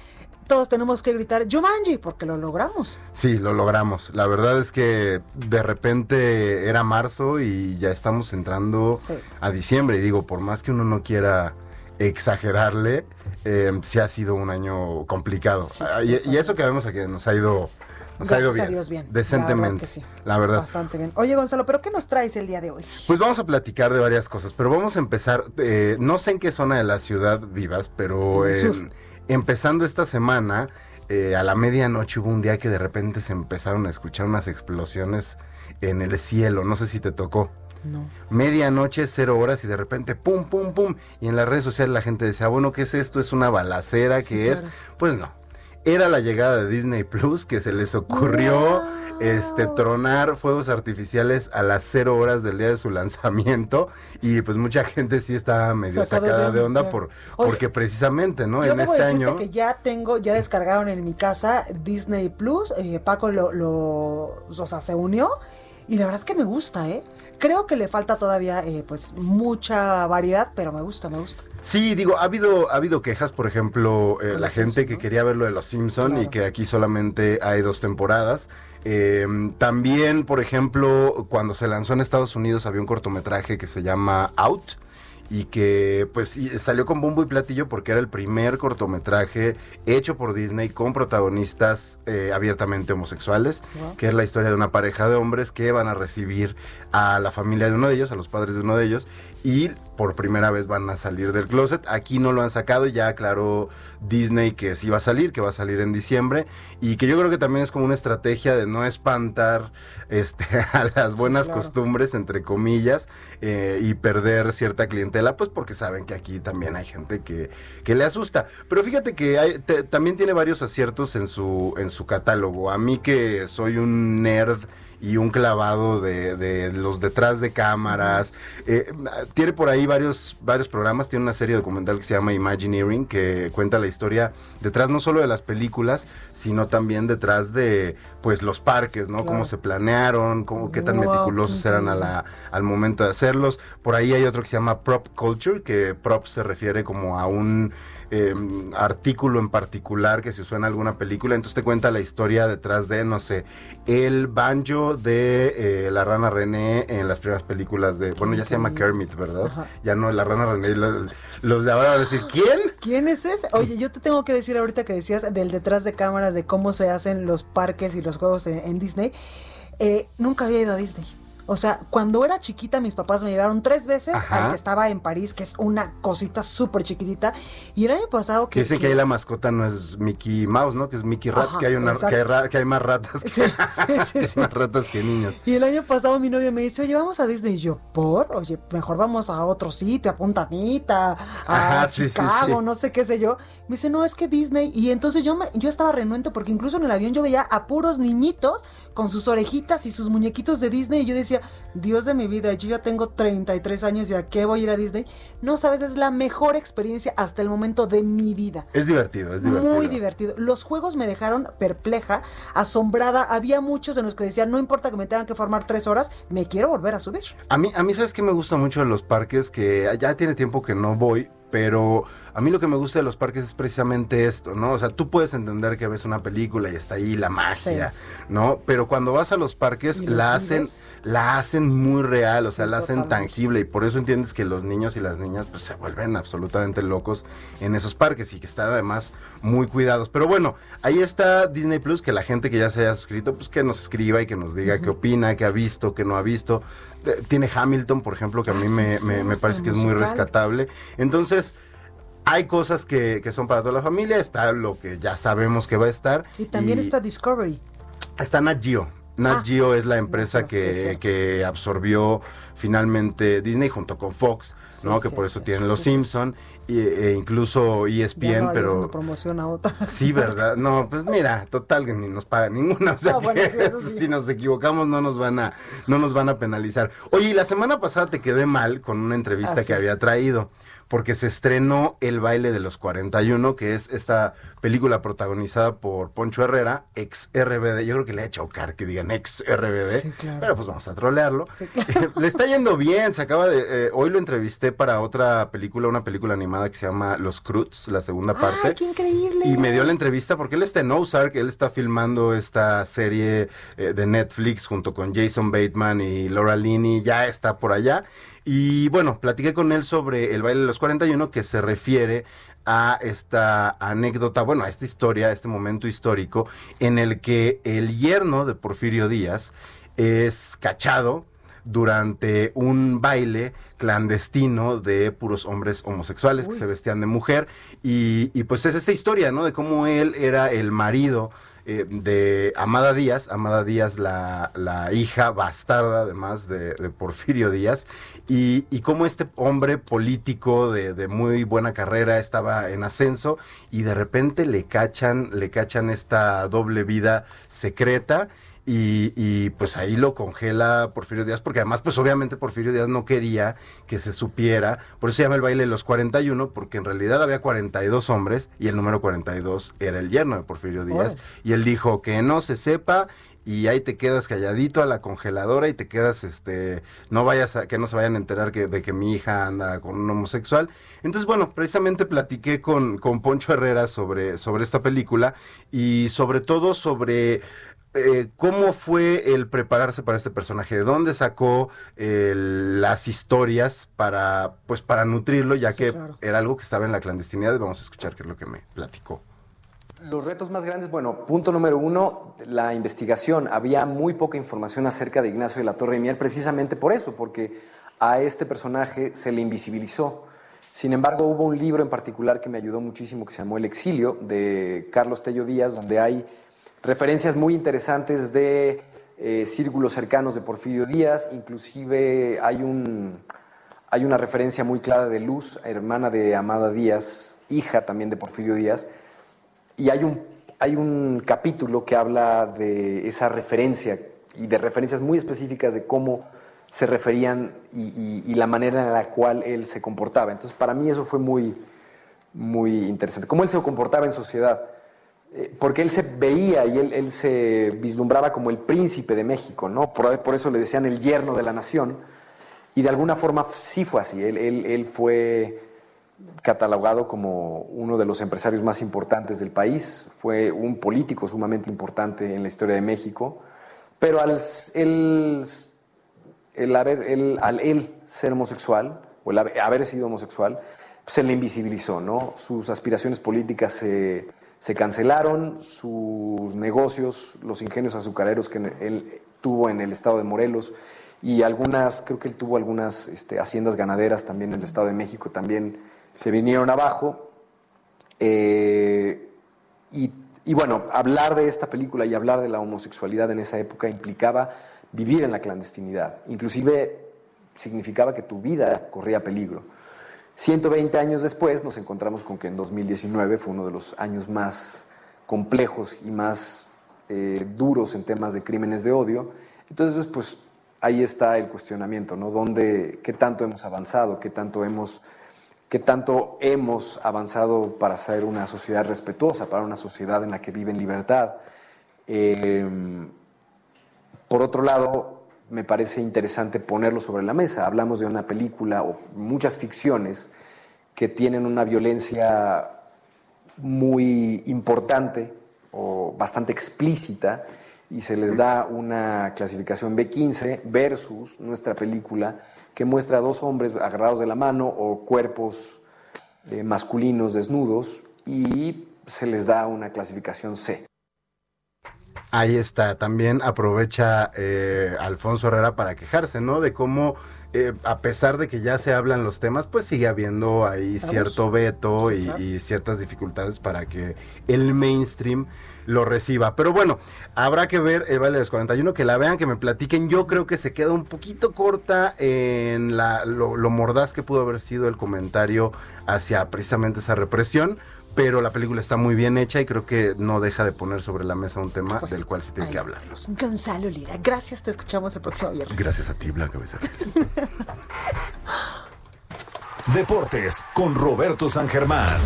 todos tenemos que gritar Jumanji porque lo logramos. Sí, lo logramos. La verdad es que de repente era marzo y ya estamos entrando a diciembre. Y digo, por más que uno no quiera exagerarle, eh, sí ha sido un año complicado. Ah, y, eso que vemos aquí nos ha ido... Nos ha ido bien, decentemente. La verdad, Bastante bien. Oye, Gonzalo, ¿pero qué nos traes el día de hoy? Pues vamos a platicar de varias cosas, pero vamos a empezar. Eh, no sé en qué zona de la ciudad vivas, pero en, empezando esta semana, eh, a la medianoche hubo un día que de repente se empezaron a escuchar unas explosiones en el cielo. No sé si te tocó. No. Medianoche, cero horas y de repente pum, pum, pum. Y en las redes sociales la gente decía, bueno, ¿qué es esto? ¿Es una balacera? ¿Qué es? Pues no era la llegada de Disney Plus que se les ocurrió este tronar fuegos artificiales a las cero horas del día de su (laughs) lanzamiento. Y pues mucha gente sí estaba medio sacada de onda por porque precisamente no en este año que ya tengo ya descargaron en mi casa Disney Plus eh, Paco lo, lo o sea se unió y la verdad que me gusta eh Creo que le falta todavía eh, pues mucha variedad, pero me gusta, me gusta. Sí, digo, ha habido, ha habido quejas, por ejemplo, eh, la gente que quería ver lo de los Simpson y que aquí solamente hay dos temporadas. Eh, también, por ejemplo, cuando se lanzó en Estados Unidos había un cortometraje que se llama Out y que pues salió con bombo y platillo porque era el primer cortometraje hecho por Disney con protagonistas eh, abiertamente homosexuales, que es la historia de una pareja de hombres que van a recibir a la familia de uno de ellos, a los padres de uno de ellos, y por primera vez van a salir del closet. Aquí no lo han sacado, ya aclaró Disney que sí va a salir, que va a salir en diciembre y que yo creo que también es como una estrategia de no espantar (laughs) este, a las buenas costumbres, entre comillas, eh, y perder cierta clientela, pues porque saben que aquí también hay gente que, que le asusta. Pero fíjate que hay, también tiene varios aciertos en su, en su catálogo. A mí que soy un nerd y un clavado de, los detrás de cámaras. Eh, tiene por ahí varios, varios programas, tiene una serie documental que se llama Imagineering, que cuenta la historia detrás no solo de las películas, sino también detrás de pues los parques, ¿no? Cómo se planearon, cómo, qué tan meticulosos eran a la, al momento de hacerlos. Por ahí hay otro que se llama Prop Culture, que prop se refiere como a un Em, artículo en particular que se usó en alguna película, entonces te cuenta la historia detrás de, no sé, el banjo de eh, la rana René en las primeras películas de, bueno, ya se llama Kermit, ¿verdad? Ya no, la rana René, los, de ahora van a decir, ¿quién? ¿Quién es ese? Oye, yo te tengo que decir ahorita que decías del detrás de cámaras, de cómo se hacen los parques y los juegos en, Disney, eh, nunca había ido a Disney. O sea, cuando era chiquita, mis papás me llevaron tres veces al que estaba en París, que es una cosita súper chiquitita. Y el año pasado que. Dice que, ahí la mascota no es Mickey Mouse, ¿no? Que es Mickey Rat, que, hay una, que, hay más ratas (laughs) que, más ratas que niños. Y el año pasado mi novio me dice, oye, vamos a Disney. Y yo, ¿por? Oye, mejor vamos a otro sitio, a Puntamita, a Chicago, no sé qué sé yo. Me dice, no, es que Disney. Y entonces yo, me, yo estaba renuente porque incluso en el avión yo veía a puros niñitos con sus orejitas y sus muñequitos de Disney. Y yo decía, Dios de mi vida, yo ya tengo 33 años y a qué voy a ir a Disney. No sabes, es la mejor experiencia hasta el momento de mi vida. Es divertido, es divertido. Muy divertido. Los juegos me dejaron perpleja, asombrada. Había muchos en los que decían, no importa que me tengan que formar tres horas, me quiero volver a subir. A mí, a mí ¿sabes qué me gusta mucho de los parques? Que ya tiene tiempo que no voy, pero a mí lo que me gusta de los parques es precisamente esto, ¿no? O sea, tú puedes entender que ves una película y está ahí la magia, ¿no? Pero cuando vas a los parques la hacen la hacen muy real, o sea, la hacen tangible y por eso entiendes que los niños y las niñas pues se vuelven absolutamente locos en esos parques y que están además muy cuidados. Pero bueno, ahí está Disney Plus, que la gente que ya se haya suscrito, pues que nos escriba y que nos diga qué opina, qué ha visto, qué no ha visto. Tiene Hamilton, por ejemplo, que a mí ah, me, me parece que es muy rescatable. Entonces, hay cosas que, son para toda la familia, está lo que ya sabemos que va a estar. Y también está Discovery. Está Nat Geo. Nat ah, Geo es la empresa que, que, absorbió finalmente Disney junto con Fox, ¿no? que por eso tienen Los Simpson e incluso ESPN, pero promoción a otra. Sí, verdad. No, pues mira, total que ni nos paga ninguna, o sea, (laughs) si nos equivocamos no nos van a no nos van a penalizar. Oye, la semana pasada te quedé mal con una entrevista ah, que había traído porque se estrenó El baile de los 41, que es esta película protagonizada por Poncho Herrera, ex RBD. Yo creo que le ha hecho chocar que digan ex RBD, pero pues vamos a trolearlo. (laughs) le está yendo bien, se acaba de... Eh, hoy lo entrevisté para otra película, una película animada que se llama Los Cruz, la segunda parte. ¡Ay, qué increíble! Y me dio la entrevista porque él está en Ozark, él está filmando esta serie eh, de Netflix junto con Jason Bateman y Laura Linney, ya está por allá. Y bueno, platiqué con él sobre el baile de los 41 que se refiere a esta anécdota, bueno, a esta historia, a este momento histórico en el que el yerno de Porfirio Díaz es cachado durante un baile clandestino de puros hombres homosexuales que se vestían de mujer y, y, pues es esta historia, ¿no? De cómo él era el marido eh, de Amada Díaz, Amada Díaz la, la hija bastarda además de, Porfirio Díaz, y, y cómo este hombre político de, de, muy buena carrera estaba en ascenso y de repente le cachan, le cachan esta doble vida secreta y, pues ahí lo congela Porfirio Díaz, porque además pues obviamente Porfirio Díaz no quería que se supiera, por eso se llama el baile de los 41, porque en realidad había 42 hombres y el número 42 era el yerno de Porfirio Díaz, y él dijo que no se sepa y ahí te quedas calladito a la congeladora y te quedas, este, no vayas a, que no se vayan a enterar que, de que mi hija anda con un homosexual. Entonces, bueno, precisamente platiqué con, con Poncho Herrera sobre, sobre esta película y sobre todo sobre eh, ¿cómo fue el prepararse para este personaje? ¿De dónde sacó las historias para, pues, para nutrirlo, ya que era algo que estaba en la clandestinidad? Vamos a escuchar qué es lo que me platicó. Los retos más grandes, bueno, punto número uno, la investigación. Había muy poca información acerca de Ignacio de la Torre y Miel, precisamente por eso, porque a este personaje se le invisibilizó. Sin embargo, hubo un libro en particular que me ayudó muchísimo que se llamó El Exilio, de Carlos Tello Díaz, donde hay referencias muy interesantes de eh, círculos cercanos de Porfirio Díaz, inclusive hay, un, hay una referencia muy clara de Luz, hermana de Amada Díaz, hija también de Porfirio Díaz, y hay un, hay un capítulo que habla de esa referencia y de referencias muy específicas de cómo se referían y, la manera en la cual él se comportaba. Entonces, para mí eso fue muy, muy interesante. Cómo él se comportaba en sociedad. Eh, porque él se veía y él, se vislumbraba como el príncipe de México, ¿no? Por, eso le decían el yerno de la nación. Y de alguna forma sí fue así. Él, él fue catalogado como uno de los empresarios más importantes del país, fue un político sumamente importante en la historia de México, pero al él, el haber, al él ser homosexual, o el haber sido homosexual, se le invisibilizó, ¿no? Sus aspiraciones políticas se, se cancelaron, sus negocios, los ingenios azucareros que él tuvo en el estado de Morelos, y algunas, creo que él tuvo algunas este, haciendas ganaderas también en el estado de México, también se vinieron abajo. Eh, y, bueno, hablar de esta película y hablar de la homosexualidad en esa época implicaba vivir en la clandestinidad. Inclusive significaba que tu vida corría peligro. 120 años después nos encontramos con que en 2019 fue uno de los años más complejos y más eh, duros en temas de crímenes de odio. Entonces, pues ahí está el cuestionamiento, ¿no? ¿Dónde, ¿Qué tanto hemos avanzado? ¿Qué tanto hemos que tanto hemos avanzado para ser una sociedad respetuosa, para una sociedad en la que vive en libertad. Em, por otro lado, me parece interesante ponerlo sobre la mesa. Hablamos de una película o muchas ficciones que tienen una violencia muy importante o bastante explícita y se les da una clasificación B15 versus nuestra película que muestra a dos hombres agarrados de la mano o cuerpos eh, masculinos desnudos y se les da una clasificación C. Ahí está, también aprovecha eh, Alfonso Herrera para quejarse, ¿no? De cómo, eh, a pesar de que ya se hablan los temas, pues sigue habiendo ahí cierto veto y, ciertas dificultades para que el mainstream lo reciba. Pero bueno, habrá que ver el Valle de los 41, que la vean, que me platiquen. Yo creo que se queda un poquito corta en la, lo, lo mordaz que pudo haber sido el comentario hacia precisamente esa represión pero la película está muy bien hecha y creo que no deja de poner sobre la mesa un tema pues, del cual se tiene que hablar. Gonzalo Lira, gracias, te escuchamos el próximo viernes. Gracias a ti, Blanca Becerra. (laughs) Deportes con Roberto San Germán.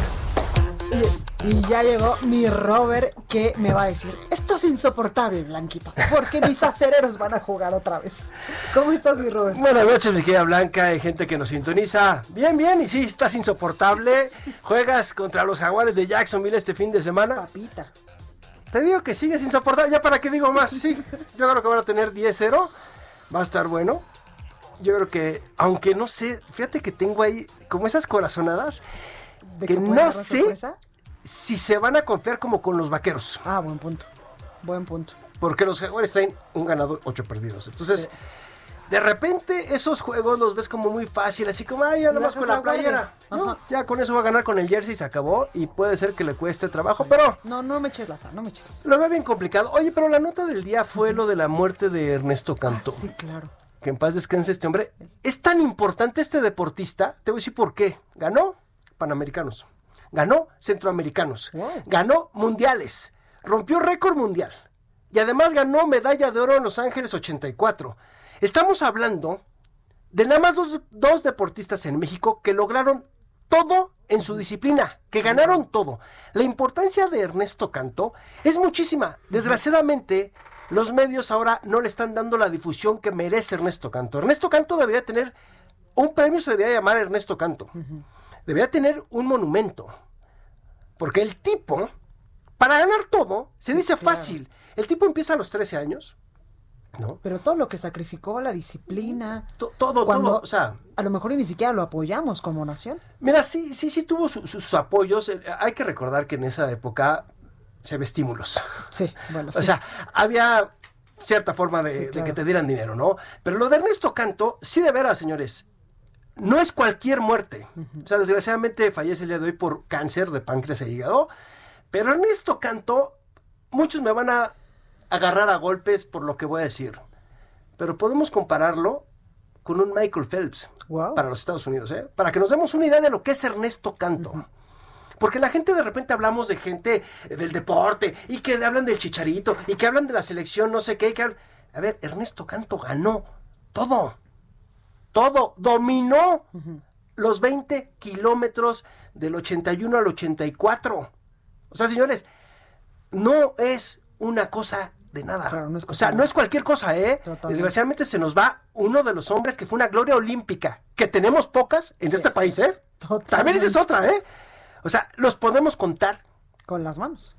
Y, ya llegó mi Robert que me va a decir, esto es insoportable, Blanquito, porque mis acereros van a jugar otra vez. ¿Cómo estás, mi Robert? Buenas noches, mi querida Blanca, hay gente que nos sintoniza. Bien, bien, y sí, estás insoportable. Juegas contra los jaguares de Jacksonville este fin de semana. Papita. Te digo que sigues insoportable, ya para qué digo más. Sí, yo creo que van a tener 10-0. Va a estar bueno. Yo creo que, aunque no sé, fíjate que tengo ahí como esas corazonadas que, no sé si se van a confiar como con los vaqueros. Ah, buen punto. Buen punto. Porque los jugadores traen un ganador, ocho perdidos. Entonces, de repente esos juegos los ves como muy fácil, así como, ay, ya nomás con la playera. ya con eso va a ganar con el jersey, se acabó. Y puede ser que le cueste trabajo, pero. No, no me eches la sal, no me eches la sal. Lo veo bien complicado. Oye, pero la nota del día fue lo de la muerte de Ernesto. Ah, sí, claro. Que en paz descanse este hombre. Es tan importante este deportista, te voy a decir por qué. Ganó Panamericanos ganó centroamericanos, ganó mundiales, rompió récord mundial y además ganó medalla de oro en Los Ángeles 84. Estamos hablando de nada más dos, dos deportistas en México que lograron todo en su disciplina, que ganaron todo. La importancia de Ernesto Canto es muchísima. Desgraciadamente, los medios ahora no le están dando la difusión que merece Ernesto Canto. Ernesto Canto debería tener un premio, se debería llamar Ernesto Canto debería tener un monumento. Porque el tipo, para ganar todo, se dice fácil. El tipo empieza a los 13 años. ¿No? Pero todo lo que sacrificó, la disciplina. todo, todo. O sea, a lo mejor ni siquiera lo apoyamos como nación. Mira, sí, sí, sí tuvo sus apoyos. Eh, hay que recordar que en esa época se ve estímulos. Sí, bueno, (laughs) O sea, había cierta forma de, de, que te dieran dinero, ¿no? Pero lo de Ernesto Canto, sí de veras, señores, no es cualquier muerte. O sea, desgraciadamente fallece el día de hoy por cáncer de páncreas e hígado. Pero Ernesto Canto, muchos me van a agarrar a golpes por lo que voy a decir. Pero podemos compararlo con un Michael Phelps para los Estados Unidos, ¿eh? Para que nos demos una idea de lo que es Ernesto Canto. Porque la gente de repente hablamos de gente del deporte y que hablan del chicharito y que hablan de la selección, no sé qué. Que A ver, Ernesto Canto ganó todo. Todo. Dominó los 20 kilómetros del 81 al 84. O sea, señores, no es una cosa de nada. o sea, no es cualquier cosa, ¿eh? Desgraciadamente se nos va uno de los hombres que fue una gloria olímpica, que tenemos pocas en este país, ¿eh? También esa es otra, ¿eh? O sea, los podemos contar. Con las manos.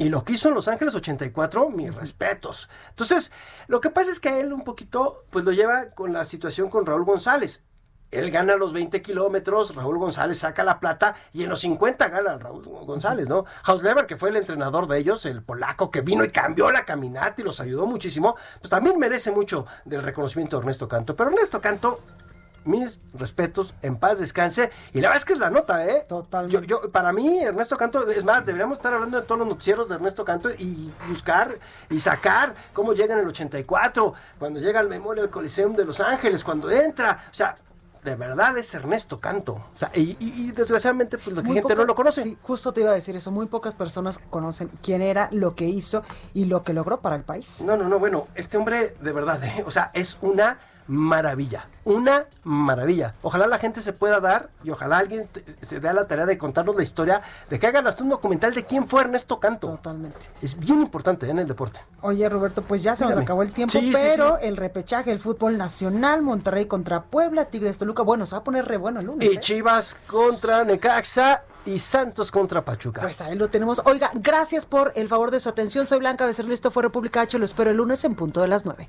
Y lo que hizo en Los Ángeles 84, mis respetos. Entonces, lo que pasa es que a él un poquito, pues lo lleva con la situación con Raúl González. Él gana los 20 kilómetros, Raúl González saca la plata y en los 50 gana Raúl González, ¿no? Hausleber, que fue el entrenador de ellos, el polaco que vino y cambió la caminata y los ayudó muchísimo, pues también merece mucho del reconocimiento de Ernesto Canto. Pero Ernesto Canto mis respetos, en paz descanse. Y la verdad es que es la nota, ¿eh? Totalmente. Yo, para mí, Ernesto Canto, es más, deberíamos estar hablando de todos los noticieros de Ernesto Canto y buscar y sacar cómo llega en el 84, cuando llega al Memorial Coliseum de Los Ángeles, cuando entra. O sea, de verdad es Ernesto Canto. O sea, y, desgraciadamente, pues la gente no lo conoce. Sí, justo te iba a decir eso. Muy pocas personas conocen quién era, lo que hizo y lo que logró para el país. No, no, no. Bueno, este hombre, de verdad, ¿eh? o sea, es una maravilla. Una maravilla. Ojalá la gente se pueda dar y ojalá alguien se dé la tarea de contarnos la historia, de que hagan hasta un documental de quién fue Ernesto Canto. Totalmente. Es bien importante ¿eh? en el deporte. Oye, Roberto, pues ya se nos acabó el tiempo, pero el repechaje, el fútbol nacional, Monterrey contra Puebla, Tigres Toluca, bueno, se va a poner re bueno el lunes. Y ¿eh? Chivas contra Necaxa y Santos contra Pachuca. Pues ahí lo tenemos. Oiga, gracias por el favor de su atención. Soy Blanca Becerril, esto fue República H. Lo espero el lunes en punto de las 9.